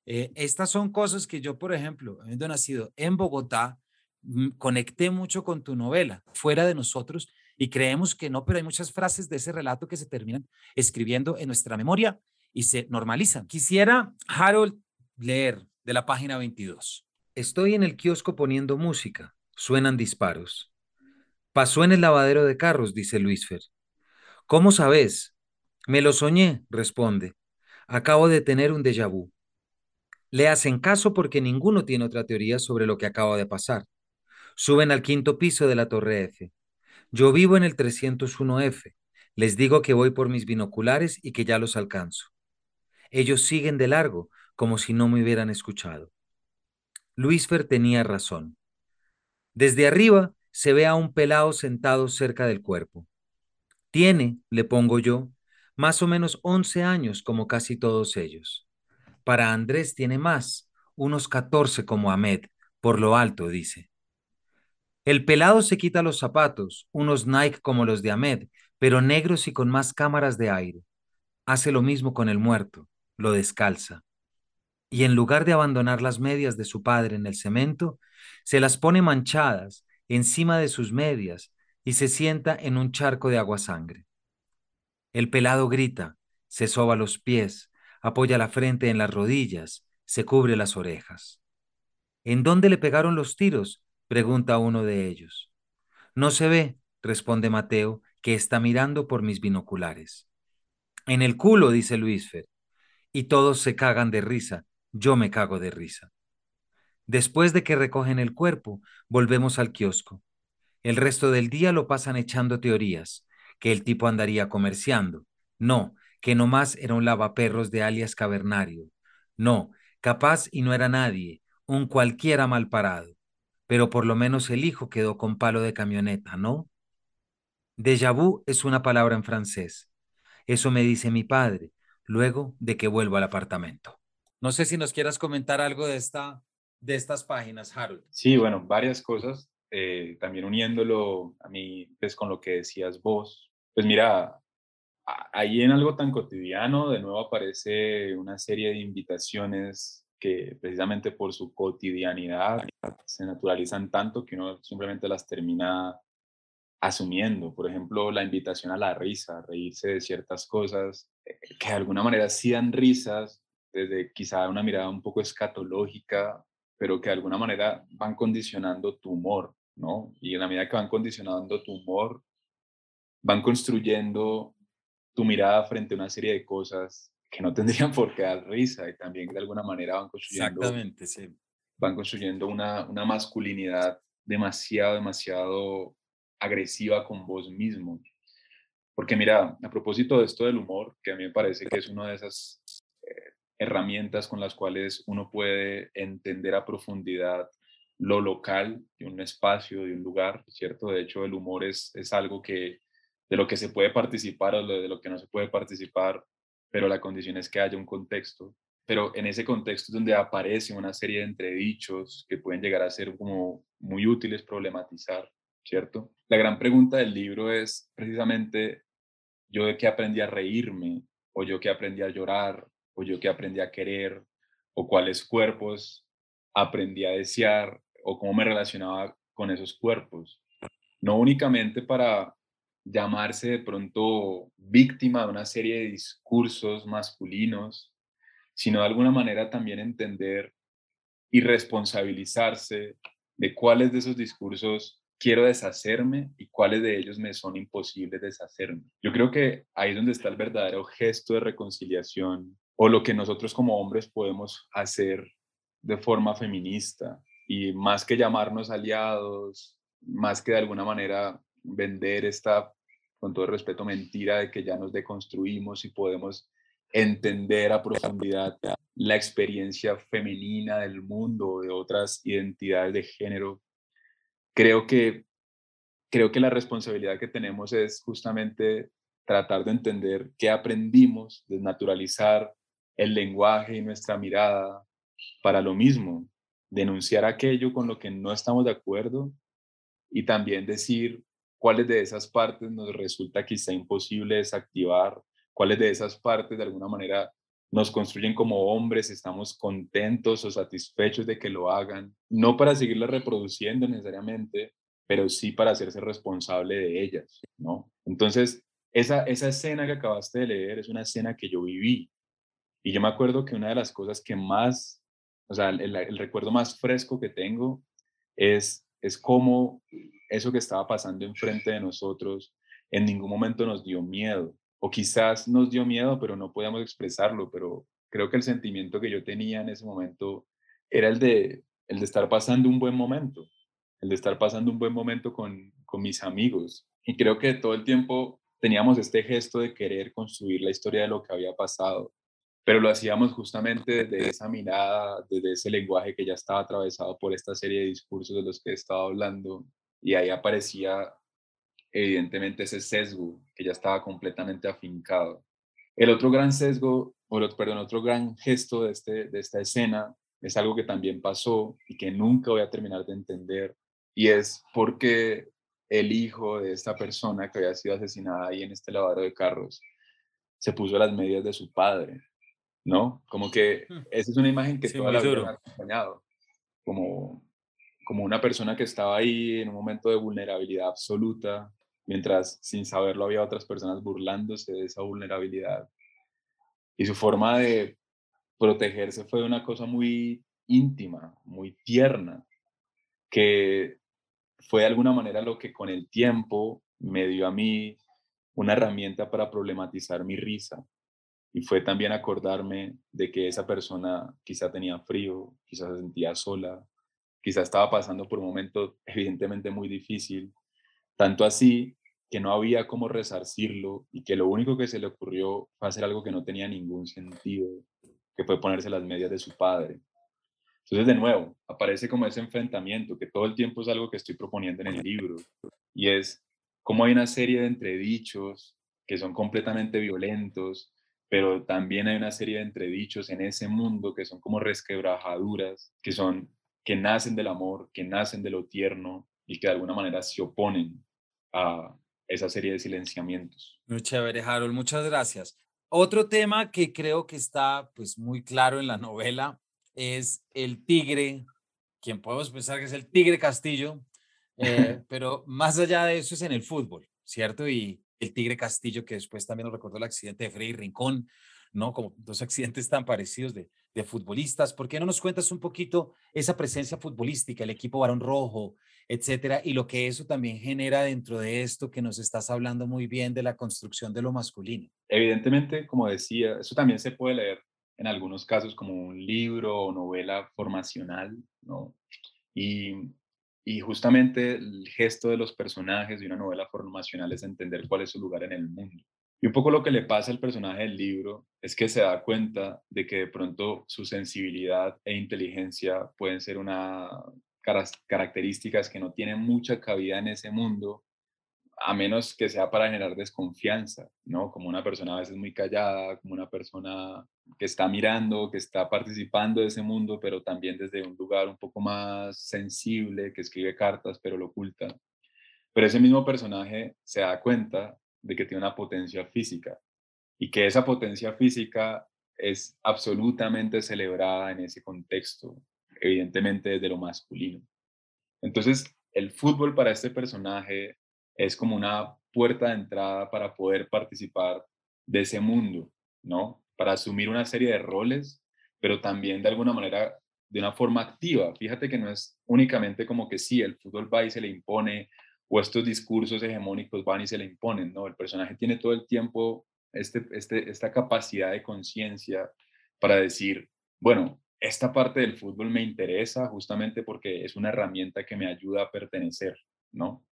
Eh, estas son cosas que yo, por ejemplo, habiendo nacido en Bogotá, conecté mucho con tu novela, fuera de nosotros, y creemos que no, pero hay muchas frases de ese relato que se terminan escribiendo en nuestra memoria y se normalizan. Quisiera, Harold, leer de la página 22. Estoy en el kiosco poniendo música. Suenan disparos. Pasó en el lavadero de carros, dice Luisfer. ¿Cómo sabes? Me lo soñé, responde. Acabo de tener un déjà vu. Le hacen caso porque ninguno tiene otra teoría sobre lo que acaba de pasar. Suben al quinto piso de la Torre F. Yo vivo en el 301F. Les digo que voy por mis binoculares y que ya los alcanzo. Ellos siguen de largo, como si no me hubieran escuchado. Luisfer tenía razón. Desde arriba se ve a un pelado sentado cerca del cuerpo. Tiene, le pongo yo, más o menos 11 años como casi todos ellos. Para Andrés tiene más, unos 14 como Ahmed, por lo alto, dice. El pelado se quita los zapatos, unos Nike como los de Ahmed, pero negros y con más cámaras de aire. Hace lo mismo con el muerto, lo descalza. Y en lugar de abandonar las medias de su padre en el cemento, se las pone manchadas encima de sus medias y se sienta en un charco de agua sangre. El pelado grita, se soba los pies, apoya la frente en las rodillas, se cubre las orejas. ¿En dónde le pegaron los tiros? pregunta uno de ellos. No se ve, responde Mateo, que está mirando por mis binoculares. En el culo, dice Luisfer. Y todos se cagan de risa. Yo me cago de risa. Después de que recogen el cuerpo, volvemos al kiosco. El resto del día lo pasan echando teorías, que el tipo andaría comerciando. No, que nomás era un lavaperros de alias cavernario. No, capaz y no era nadie, un cualquiera mal parado pero por lo menos el hijo quedó con palo de camioneta, ¿no? Déjà vu es una palabra en francés Eso me dice mi padre, luego de que vuelvo al apartamento. No sé si nos quieras comentar algo de, esta, de estas páginas, Harold. Sí, bueno, varias cosas. Eh, también uniéndolo a mí, pues con lo que decías vos. Pues mira, ahí en algo tan cotidiano, de nuevo aparece una serie de invitaciones que precisamente por su cotidianidad se naturalizan tanto que uno simplemente las termina asumiendo. Por ejemplo, la invitación a la risa, reírse de ciertas cosas eh, que de alguna manera sí dan risas, desde quizá una mirada un poco escatológica, pero que de alguna manera van condicionando tu humor, ¿no? Y en la medida que van condicionando tu humor, van construyendo tu mirada frente a una serie de cosas que no [LAUGHS] tendrían por qué dar risa y también de alguna manera van construyendo, Exactamente, sí. van construyendo una, una masculinidad demasiado, demasiado agresiva con vos mismo. Porque mira, a propósito de esto del humor, que a mí me parece que es una de esas eh, herramientas con las cuales uno puede entender a profundidad lo local de un espacio, de un lugar, ¿cierto? De hecho, el humor es, es algo que de lo que se puede participar o de lo que no se puede participar, pero la condición es que haya un contexto. Pero en ese contexto es donde aparece una serie de entredichos que pueden llegar a ser como muy útiles problematizar, ¿cierto? La gran pregunta del libro es precisamente yo de qué aprendí a reírme, o yo qué aprendí a llorar, o yo qué aprendí a querer, o cuáles cuerpos aprendí a desear, o cómo me relacionaba con esos cuerpos. No únicamente para llamarse de pronto víctima de una serie de discursos masculinos, sino de alguna manera también entender y responsabilizarse de cuáles de esos discursos quiero deshacerme y cuáles de ellos me son imposibles deshacerme. Yo creo que ahí es donde está el verdadero gesto de reconciliación o lo que nosotros como hombres podemos hacer de forma feminista y más que llamarnos aliados, más que de alguna manera vender esta, con todo respeto, mentira de que ya nos deconstruimos y podemos entender a profundidad la experiencia femenina del mundo, de otras identidades de género. Creo que, creo que la responsabilidad que tenemos es justamente tratar de entender qué aprendimos, desnaturalizar el lenguaje y nuestra mirada para lo mismo, denunciar aquello con lo que no estamos de acuerdo y también decir cuáles de esas partes nos resulta quizá imposible desactivar, cuáles de esas partes de alguna manera nos construyen como hombres, estamos contentos o satisfechos de que lo hagan, no para seguirlas reproduciendo necesariamente, pero sí para hacerse responsable de ellas, ¿no? Entonces, esa, esa escena que acabaste de leer es una escena que yo viví. Y yo me acuerdo que una de las cosas que más, o sea, el, recuerdo más fresco que tengo es, es cómo eso que estaba pasando enfrente de nosotros en ningún momento nos dio miedo. O quizás nos dio miedo, pero no podíamos expresarlo. Pero creo que el sentimiento que yo tenía en ese momento era el de, el de estar pasando un buen momento, el de estar pasando un buen momento con, con mis amigos. Y creo que todo el tiempo teníamos este gesto de querer construir la historia de lo que había pasado, pero lo hacíamos justamente desde esa mirada, desde ese lenguaje que ya estaba atravesado por esta serie de discursos de los que he estado hablando, y ahí aparecía evidentemente ese sesgo que ya estaba completamente afincado. El otro gran sesgo, o perdón, otro gran gesto de, este, de esta escena es algo que también pasó y que nunca voy a terminar de entender, y es porque el hijo de esta persona que había sido asesinada ahí en este lavadero de carros se puso las medias de su padre, ¿no? Como que hmm. esa es una imagen que toda la vida me ha acompañado, como como una persona que estaba ahí en un momento de vulnerabilidad absoluta, mientras sin saberlo había otras personas burlándose de esa vulnerabilidad. Y su forma de protegerse fue una cosa muy íntima, muy tierna, que fue de alguna manera lo que con el tiempo me dio a mí una herramienta para problematizar mi risa. Y fue también acordarme de que esa persona quizá tenía frío, quizá se sentía sola, quizá estaba pasando por un momento [LAUGHS] evidentemente muy difícil, tanto así que no había cómo resarcirlo y que lo único que se le ocurrió fue hacer algo que no tenía ningún sentido, que fue ponerse las medias de su padre. Entonces, de nuevo, aparece como ese enfrentamiento, que todo el tiempo es algo que estoy proponiendo en el libro, y es cómo hay una serie de entredichos que son completamente violentos, pero también hay una serie de entredichos en ese mundo que son como resquebrajaduras, que son que nacen del amor, que nacen de lo tierno y que de alguna manera se oponen a esa serie de silenciamientos. Muy chévere, Harold, muchas gracias. Otro tema que creo que está pues muy claro en la novela es el tigre, quien podemos pensar que es el tigre Castillo, eh, [LAUGHS] pero más allá de eso es en el fútbol, ¿cierto? Y el tigre Castillo, que después también nos recordó el accidente de Freddy Rincón, ¿no? Como dos [LAUGHS] accidentes tan parecidos de, de futbolistas. ¿Por qué no nos cuentas un poquito esa presencia futbolística, el equipo Barón Rojo, etcétera, y lo que eso también genera dentro de esto que nos estás hablando muy bien de la construcción de lo masculino? Evidentemente, como decía, eso también se puede leer en algunos casos como un libro o novela formacional, ¿no? Y, y justamente el gesto de los personajes de una novela formacional es entender cuál es su lugar en el mundo. Y un poco lo que le pasa al personaje del libro es que se da cuenta de que de pronto su sensibilidad e inteligencia pueden ser una características que no tienen mucha cabida en ese mundo, a menos que sea para generar desconfianza, ¿no? Como una persona a veces muy callada, como una persona que está mirando, que está participando de ese mundo, pero también desde un lugar un poco más sensible, que escribe cartas, pero lo oculta. Pero ese mismo personaje se da cuenta de que tiene una potencia física y que esa potencia física es absolutamente celebrada en ese contexto, evidentemente desde lo masculino. Entonces, el fútbol para este personaje es como una puerta de entrada para poder participar de ese mundo, ¿no? Para asumir una serie de roles, pero también de alguna manera de una forma activa. Fíjate que no es únicamente como que sí, el fútbol va y se le impone o estos discursos hegemónicos van y se le imponen, ¿no? El personaje tiene todo el tiempo este, este, esta capacidad de conciencia para decir, bueno, esta parte del fútbol me interesa justamente porque es una herramienta que me ayuda a pertenecer, ¿no?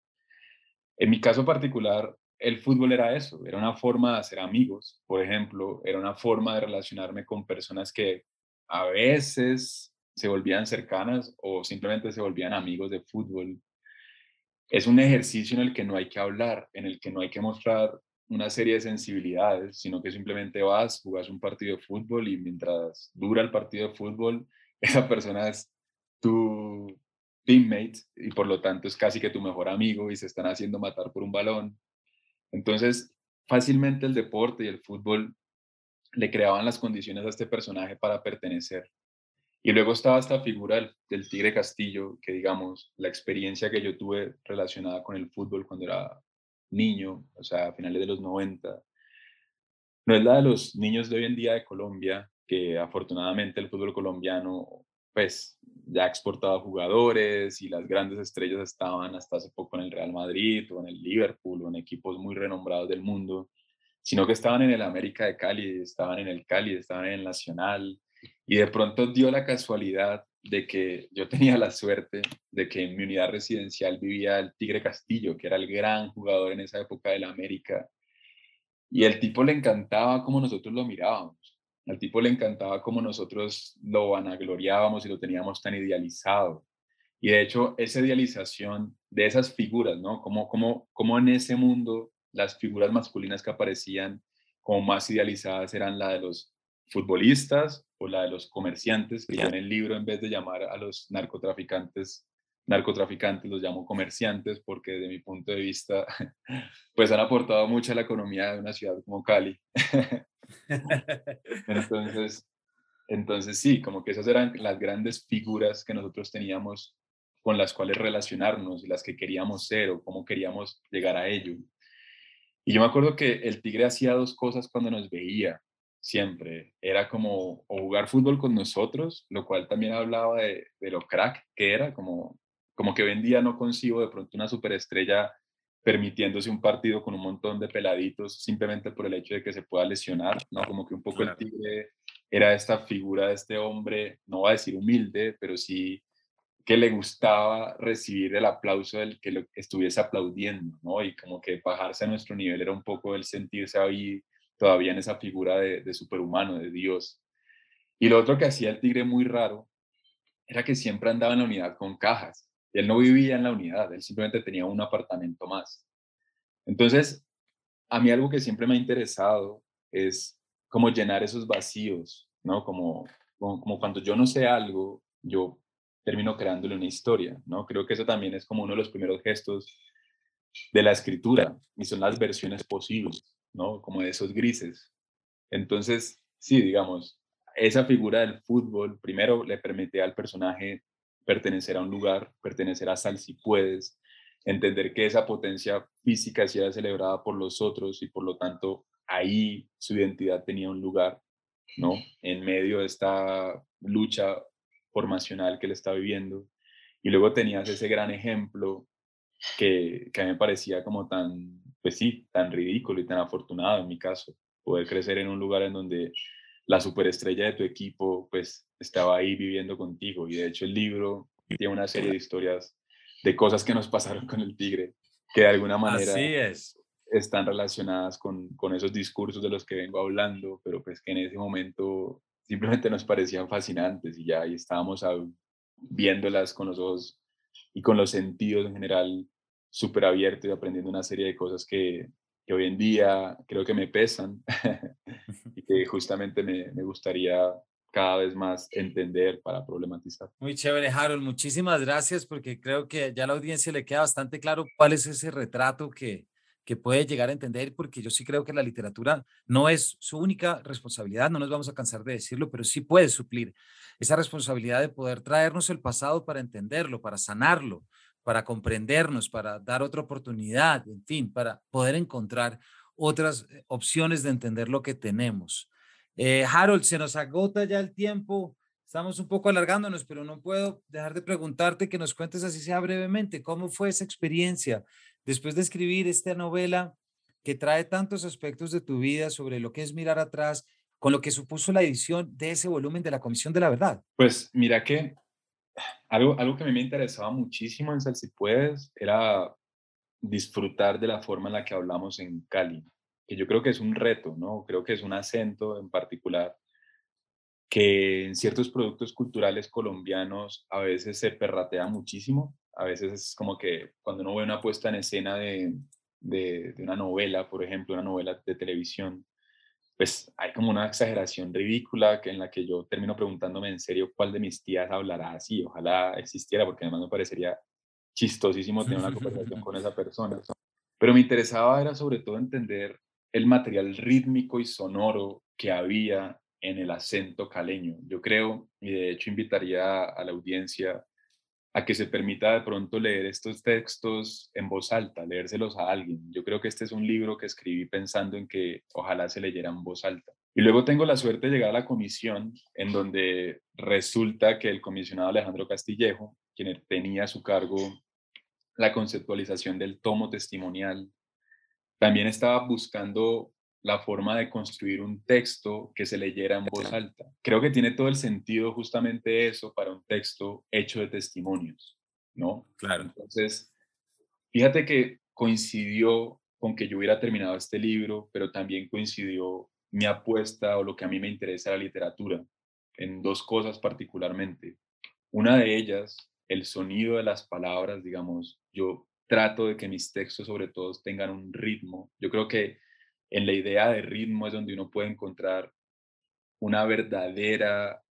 En mi caso particular, el fútbol era eso, era una forma de hacer amigos, por ejemplo, era una forma de relacionarme con personas que a veces se volvían cercanas o simplemente se volvían amigos de fútbol. Es un ejercicio en el que no hay que hablar, en el que no hay que mostrar una serie de sensibilidades, sino que simplemente vas, jugas un partido de fútbol y mientras dura el partido de fútbol, [LAUGHS] esa persona es tu teammate y por lo tanto es casi que tu mejor amigo y se están haciendo matar por un balón. Entonces, fácilmente el deporte y el fútbol le creaban las condiciones a este personaje para pertenecer. Y luego estaba esta figura del, Tigre Castillo, que digamos, la experiencia que yo tuve relacionada con el fútbol cuando era niño, o sea, a finales de los 90, no es la de los niños de hoy en día de Colombia, que afortunadamente el fútbol colombiano, pues, ya ha exportado jugadores y las grandes estrellas estaban hasta hace poco en el Real Madrid o en el Liverpool o en equipos muy renombrados del mundo, sino que estaban en el América de Cali, estaban en el Cali, estaban en el Nacional, y de pronto dio la casualidad de que yo tenía la suerte de que en mi unidad residencial vivía el Tigre Castillo, que era el gran jugador en esa época de la América. Y el tipo le encantaba como nosotros lo mirábamos. Al tipo le encantaba como nosotros lo vanagloriábamos y lo teníamos tan idealizado. Y de hecho, esa idealización de esas figuras, ¿no? Como, como, como en ese mundo las figuras masculinas que aparecían como más idealizadas eran la de los futbolistas o la de los comerciantes, que ya en el libro en vez de llamar a los narcotraficantes narcotraficantes, los llamo comerciantes porque de mi punto de vista, [LAUGHS] pues han aportado mucho a la economía de una ciudad como Cali. [LAUGHS] entonces, entonces sí, como que esas eran las grandes figuras que nosotros teníamos con las cuales relacionarnos las que queríamos ser o cómo queríamos llegar a ello. Y yo me acuerdo que el tigre hacía dos cosas cuando nos veía siempre. Era como o jugar fútbol con nosotros, lo cual también hablaba de, lo crack que era, como, como que hoy en día no concibo de pronto una superestrella permitiéndose un partido con un montón de peladitos simplemente por el hecho de que se pueda lesionar, ¿no? Como que un poco el tigre era esta figura de este hombre, no va a decir humilde, pero sí que le gustaba recibir el aplauso del que lo estuviese aplaudiendo, ¿no? Y como que bajarse a nuestro nivel era un poco el sentirse ahí todavía en esa figura de, superhumano, de Dios. Y lo otro que hacía el tigre muy raro era que siempre andaba en la unidad con cajas. Él no vivía en la unidad, él simplemente tenía un apartamento más. Entonces, a mí algo que siempre me ha interesado es como llenar esos vacíos, ¿no? Como, como, cuando yo no sé algo, yo termino creándole una historia, ¿no? Creo que eso también es como uno de los primeros gestos de la escritura y son las versiones posibles, ¿no? Como de esos grises. Entonces, sí, digamos, esa figura del fútbol primero le permite al personaje pertenecer a un lugar, pertenecer a Sal si puedes, entender que esa potencia física sea celebrada por los otros y por lo tanto ahí su identidad tenía un lugar, ¿no? En medio de esta lucha formacional que él está viviendo. Y luego tenías ese gran ejemplo que, que a mí me parecía como tan, pues sí, tan ridículo y tan afortunado en mi caso, poder crecer en un lugar en donde la superestrella de tu equipo pues estaba ahí viviendo contigo. Y de hecho el libro tiene una serie de historias de cosas que nos pasaron con el tigre, que de alguna manera es. están relacionadas con, con esos discursos de los que vengo hablando, pero pues que en ese momento simplemente nos parecían fascinantes y ya ahí estábamos viéndolas con los ojos y con los sentidos en general súper abiertos y aprendiendo una serie de cosas que, que hoy en día creo que me pesan [LAUGHS] y que [LAUGHS] justamente me, me gustaría cada vez más entender para problematizar. Muy chévere, Harold. Muchísimas gracias porque creo que ya a la audiencia le queda bastante claro cuál es ese retrato que, que puede llegar a entender, porque yo sí creo que la literatura no es su única responsabilidad, no nos vamos a cansar de decirlo, pero sí puede suplir esa responsabilidad de poder traernos el pasado para entenderlo, para sanarlo, para comprendernos, para dar otra oportunidad, en fin, para poder encontrar otras eh, opciones de entender lo que tenemos. Eh, Harold, se nos agota ya el tiempo. Estamos un poco alargándonos, pero no puedo dejar de preguntarte que nos cuentes así sea brevemente, ¿cómo fue esa experiencia después de escribir esta novela que trae tantos aspectos de tu vida sobre lo que es mirar atrás, con lo que supuso la edición de ese volumen de la Comisión de la Verdad? Pues mira que algo, algo que a mí me interesaba muchísimo en Sal Si Puedes era disfrutar de la forma en la que hablamos en Cali que yo creo que es un reto, ¿no? Creo que es un acento en particular que en ciertos productos culturales colombianos a veces se perratea muchísimo. A veces es como que cuando uno ve una puesta en escena de, de, una novela, por ejemplo, una novela de televisión, pues hay como una exageración ridícula en la que yo termino preguntándome en serio cuál de mis tías hablará así. Ojalá existiera, porque además me parecería chistosísimo tener una conversación con esa persona. Pero me interesaba era sobre todo entender el material rítmico y sonoro que había en el acento caleño. Yo creo, y de hecho invitaría a la audiencia a que se permita de pronto leer estos textos en voz alta, leérselos a alguien. Yo creo que este es un libro que escribí pensando en que ojalá se leyera en voz alta. Y luego tengo la suerte de llegar a la comisión en donde resulta que el comisionado Alejandro Castillejo, quien tenía a su cargo la conceptualización del tomo testimonial también estaba buscando la forma de construir un texto que se leyera en voz alta. Creo que tiene todo el sentido justamente eso para un texto hecho de testimonios, ¿no? Claro. Entonces, fíjate que coincidió con que yo hubiera terminado este libro, pero también coincidió mi apuesta o lo que a mí me interesa la literatura, en dos cosas particularmente. Una de ellas, el sonido de las palabras, digamos, yo trato de que mis textos sobre todo tengan un ritmo. Yo creo que en la idea de ritmo es donde uno puede encontrar una verdadera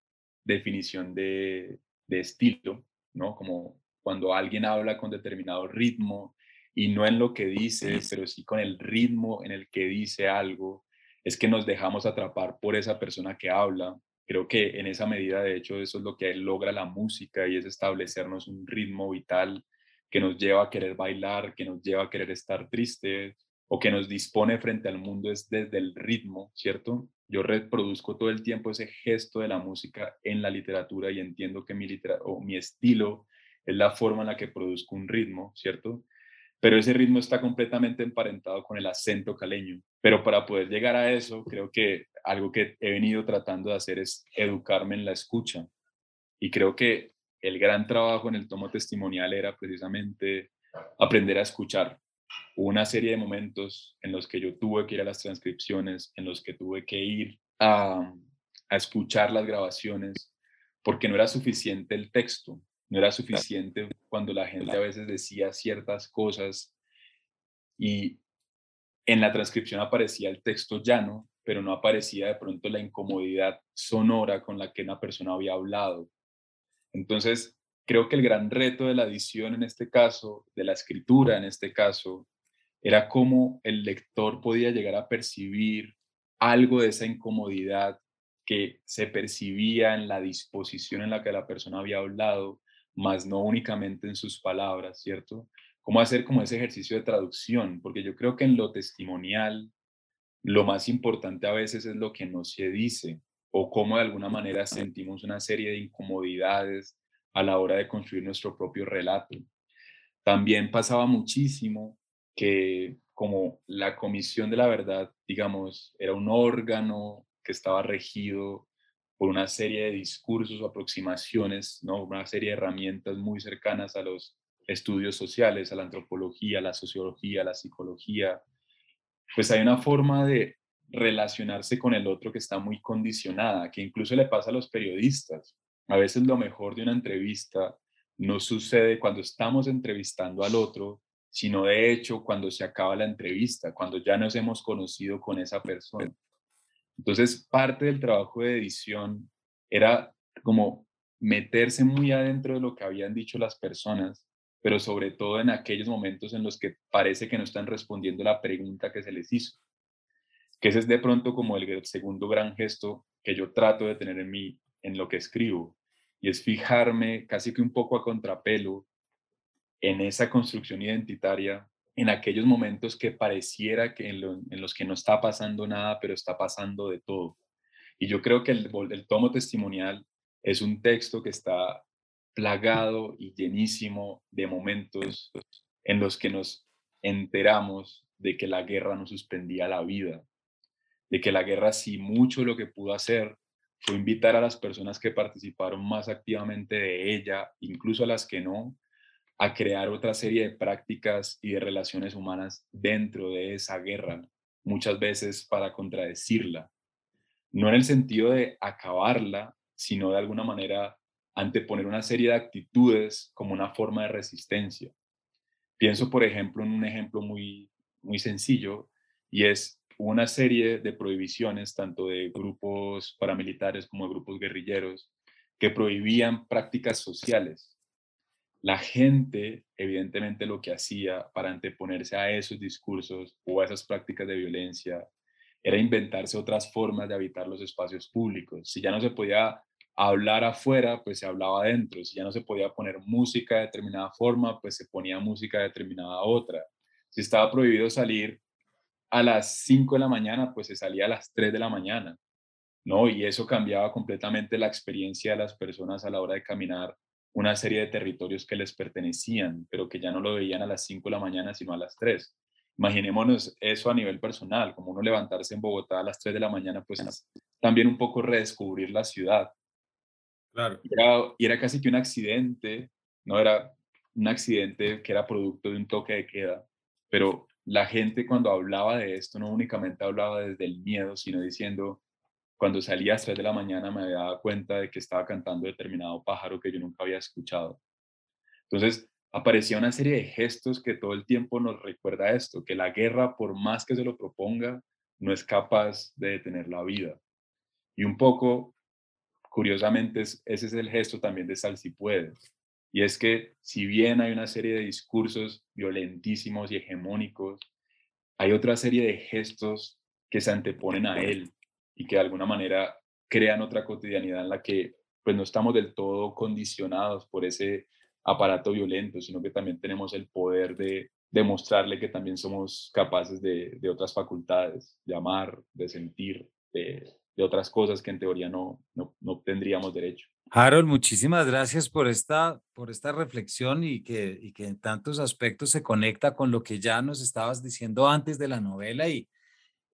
definición de, estilo, ¿no? Como cuando alguien habla con determinado ritmo y no en lo que dice, pero sí con el ritmo en el que dice algo, es que nos dejamos atrapar por esa persona que habla. Creo que en esa medida, de hecho, eso es lo que logra la música y es establecernos un ritmo vital que nos lleva a querer bailar, que nos lleva a querer estar triste o que nos dispone frente al mundo es desde el ritmo, ¿cierto? Yo reproduzco todo el tiempo ese gesto de la música en la literatura y entiendo que mi, o mi estilo es la forma en la que produzco un ritmo, ¿cierto? Pero ese ritmo está completamente emparentado con el acento caleño. Pero para poder llegar a eso, creo que algo que he venido tratando de hacer es educarme en la escucha. Y creo que el gran trabajo en el tomo testimonial era precisamente aprender a escuchar. Hubo una serie de momentos en los que yo tuve que ir a las transcripciones, en los que tuve que ir a, escuchar las grabaciones, porque no era suficiente el texto, no era suficiente cuando la gente a veces decía ciertas cosas y en la transcripción aparecía el texto llano, pero no aparecía de pronto la incomodidad sonora con la que una persona había hablado. Entonces, creo que el gran reto de la edición en este caso, de la escritura en este caso, era cómo el lector podía llegar a percibir algo de esa incomodidad que se percibía en la disposición en la que la persona había hablado, más no únicamente en sus palabras, ¿cierto? Cómo hacer como ese ejercicio de traducción, porque yo creo que en lo testimonial lo más importante a veces es lo que no se dice o cómo de alguna manera sentimos una serie de incomodidades a la hora de construir nuestro propio relato. También pasaba muchísimo que como la Comisión de la Verdad, digamos, era un órgano que estaba regido por una serie de discursos o aproximaciones, ¿no? una serie de herramientas muy cercanas a los estudios sociales, a la antropología, a la sociología, a la psicología, pues hay una forma de relacionarse con el otro que está muy condicionada, que incluso le pasa a los periodistas. A veces lo mejor de una entrevista no sucede cuando estamos entrevistando al otro, sino de hecho cuando se acaba la entrevista, cuando ya nos hemos conocido con esa persona. Entonces, parte del trabajo de edición era como meterse muy adentro de lo que habían dicho las personas, pero sobre todo en aquellos momentos en los que parece que no están respondiendo la pregunta que se les hizo. Que ese es de pronto como el segundo gran gesto que yo trato de tener en mí, en lo que escribo, y es fijarme casi que un poco a contrapelo en esa construcción identitaria, en aquellos momentos que pareciera que en, los que no está pasando nada, pero está pasando de todo. Y yo creo que el, el tomo testimonial es un texto que está plagado y llenísimo de momentos en los que nos enteramos de que la guerra no suspendía la vida, de que la guerra sí mucho lo que pudo hacer fue invitar a las personas que participaron más activamente de ella, incluso a las que no, a crear otra serie de prácticas y de relaciones humanas dentro de esa guerra, muchas veces para contradecirla. No en el sentido de acabarla, sino de alguna manera anteponer una serie de actitudes como una forma de resistencia. Pienso, por ejemplo, en un ejemplo muy, muy sencillo y es una serie de prohibiciones, tanto de grupos paramilitares como de grupos guerrilleros, que prohibían prácticas sociales, la gente, evidentemente, lo que hacía para anteponerse a esos discursos o a esas prácticas de violencia era inventarse otras formas de habitar los espacios públicos. Si ya no se podía hablar afuera, pues se hablaba adentro. Si ya no se podía poner música de determinada forma, pues se ponía música de determinada otra. Si estaba prohibido salir a las 5 de la mañana, pues se salía a las 3 de la mañana. ¿no? Y eso cambiaba completamente la experiencia de las personas a la hora de caminar una serie de territorios que les pertenecían, pero que ya no lo veían a las 5 de la mañana, sino a las 3. Imaginémonos eso a nivel personal, como uno levantarse en Bogotá a las 3 de la mañana, pues también un poco redescubrir la ciudad. Claro. Y era, y era casi que un accidente, no era un accidente que era producto de un toque de queda, pero la gente cuando hablaba de esto no únicamente hablaba desde el miedo, sino diciendo, cuando salía a las 3 de la mañana me había dado cuenta de que estaba cantando determinado pájaro que yo nunca había escuchado. Entonces, aparecía una serie de gestos que todo el tiempo nos recuerda esto, que la guerra, por más que se lo proponga, no es capaz de detener la vida. Y un poco, curiosamente, ese es el gesto también de Sal si puedes. Y es que si bien hay una serie de discursos violentísimos y hegemónicos, hay otra serie de gestos que se anteponen a él, y que de alguna manera crean otra cotidianidad en la que pues no estamos del todo condicionados por ese aparato violento, sino que también tenemos el poder de demostrarle que también somos capaces de, otras facultades, de amar, de sentir, de, de, otras cosas que en teoría no, no, no tendríamos derecho. Harold, muchísimas gracias por esta, por esta reflexión y que, y que en tantos aspectos se conecta con lo que ya nos estabas diciendo antes de la novela y,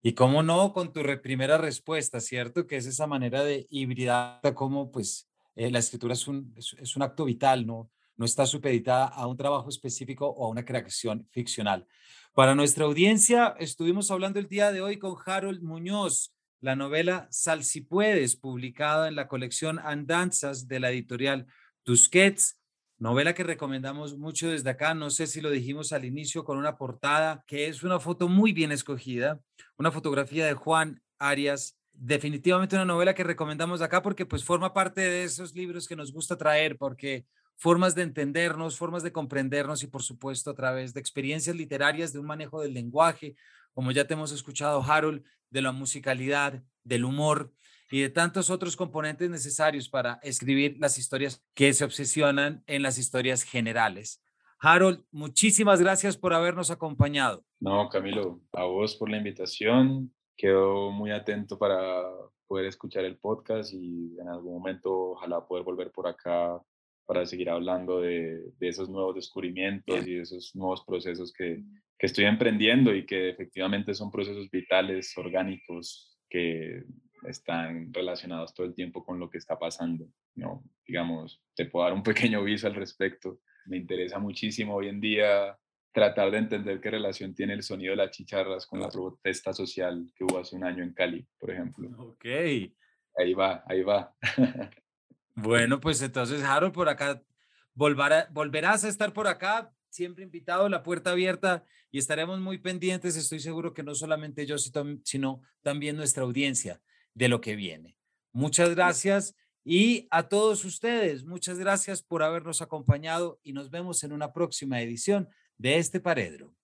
y cómo no, con tu primera respuesta, ¿cierto? Que es esa manera de hibridar, como pues eh, la escritura es un, es, un acto vital, ¿no? no está supeditada a un trabajo específico o a una creación ficcional. Para nuestra audiencia, estuvimos hablando el día de hoy con Harold Muñoz, la novela Sal si puedes, publicada en la colección Andanzas de la editorial Tusquets. novela que recomendamos mucho desde acá, no sé si lo dijimos al inicio, con una portada que es una foto muy bien escogida, una fotografía de Juan Arias, definitivamente una novela que recomendamos acá porque pues forma parte de esos libros que nos gusta traer, porque formas de entendernos, formas de comprendernos y por supuesto a través de experiencias literarias, de un manejo del lenguaje, como ya te hemos escuchado, Harold, de la musicalidad, del humor y de tantos otros componentes necesarios para escribir las historias que se obsesionan en las historias generales. Harold, muchísimas gracias por habernos acompañado. No, Camilo, a vos por la invitación. Quedo muy atento para poder escuchar el podcast y en algún momento ojalá poder volver por acá para seguir hablando de, de esos nuevos descubrimientos y de esos nuevos procesos que, que estoy emprendiendo y que efectivamente son procesos vitales, orgánicos, que están relacionados todo el tiempo con lo que está pasando. ¿no? Digamos, te puedo dar un [LAUGHS] pequeño aviso al respecto. Me interesa muchísimo hoy en día tratar de entender qué relación tiene el sonido de las chicharras con la protesta social que hubo hace un año en Cali, por ejemplo. Ok. Ahí va, ahí va. [LAUGHS] bueno, pues entonces, Harold, por acá, volverás a estar por acá, siempre invitado, la puerta abierta y estaremos muy pendientes. Estoy seguro que no solamente yo, sino también nuestra audiencia de lo que viene. Muchas gracias y a todos ustedes, muchas gracias por habernos acompañado y nos vemos en una próxima edición de este Paredro.